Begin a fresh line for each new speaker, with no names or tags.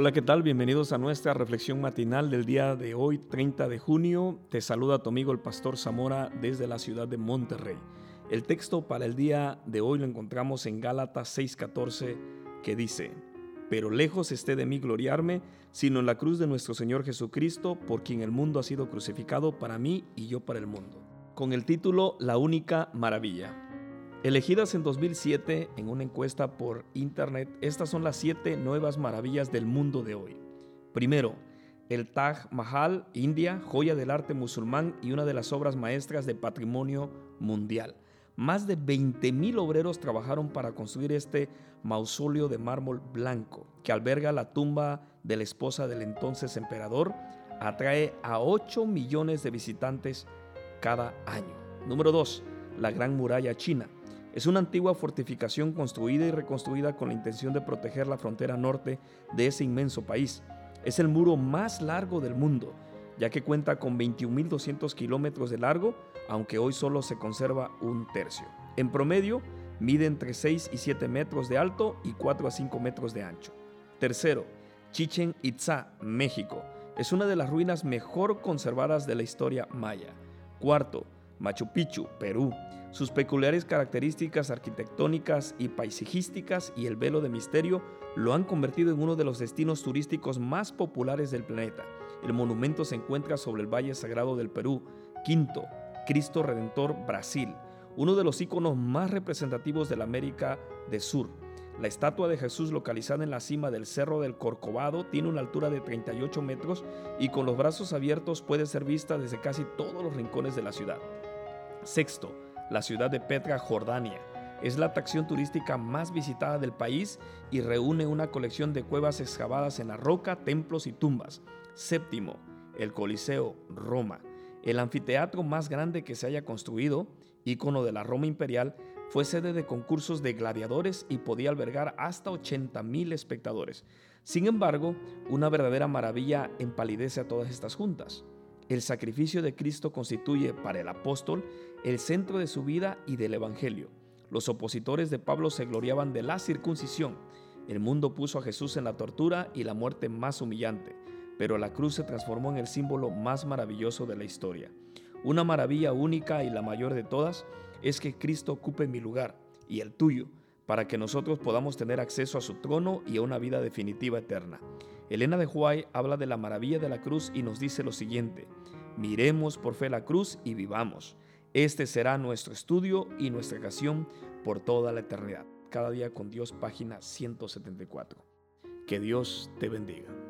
Hola, ¿qué tal? Bienvenidos a nuestra reflexión matinal del día de hoy, 30 de junio. Te saluda tu amigo el pastor Zamora desde la ciudad de Monterrey. El texto para el día de hoy lo encontramos en Gálatas 6:14 que dice, Pero lejos esté de mí gloriarme, sino en la cruz de nuestro Señor Jesucristo, por quien el mundo ha sido crucificado para mí y yo para el mundo. Con el título La única maravilla. Elegidas en 2007 en una encuesta por internet, estas son las siete nuevas maravillas del mundo de hoy. Primero, el Taj Mahal, India, joya del arte musulmán y una de las obras maestras de patrimonio mundial. Más de 20.000 obreros trabajaron para construir este mausoleo de mármol blanco, que alberga la tumba de la esposa del entonces emperador, atrae a 8 millones de visitantes cada año. Número 2. La Gran Muralla China. Es una antigua fortificación construida y reconstruida con la intención de proteger la frontera norte de ese inmenso país. Es el muro más largo del mundo, ya que cuenta con 21.200 kilómetros de largo, aunque hoy solo se conserva un tercio. En promedio, mide entre 6 y 7 metros de alto y 4 a 5 metros de ancho. Tercero, Chichen Itza, México. Es una de las ruinas mejor conservadas de la historia maya. Cuarto, Machu Picchu, Perú. Sus peculiares características arquitectónicas y paisajísticas y el velo de misterio lo han convertido en uno de los destinos turísticos más populares del planeta. El monumento se encuentra sobre el Valle Sagrado del Perú. Quinto, Cristo Redentor, Brasil, uno de los iconos más representativos de la América del Sur. La estatua de Jesús localizada en la cima del Cerro del Corcovado tiene una altura de 38 metros y con los brazos abiertos puede ser vista desde casi todos los rincones de la ciudad. Sexto, la ciudad de Petra, Jordania. Es la atracción turística más visitada del país y reúne una colección de cuevas excavadas en la roca, templos y tumbas. Séptimo, el Coliseo, Roma. El anfiteatro más grande que se haya construido, ícono de la Roma imperial, fue sede de concursos de gladiadores y podía albergar hasta 80.000 espectadores. Sin embargo, una verdadera maravilla empalidece a todas estas juntas. El sacrificio de Cristo constituye para el apóstol el centro de su vida y del Evangelio. Los opositores de Pablo se gloriaban de la circuncisión. El mundo puso a Jesús en la tortura y la muerte más humillante, pero la cruz se transformó en el símbolo más maravilloso de la historia. Una maravilla única y la mayor de todas es que Cristo ocupe mi lugar y el tuyo, para que nosotros podamos tener acceso a su trono y a una vida definitiva eterna. Elena de Huay habla de la maravilla de la cruz y nos dice lo siguiente, miremos por fe la cruz y vivamos. Este será nuestro estudio y nuestra ocasión por toda la eternidad. Cada día con Dios, página 174. Que Dios te bendiga.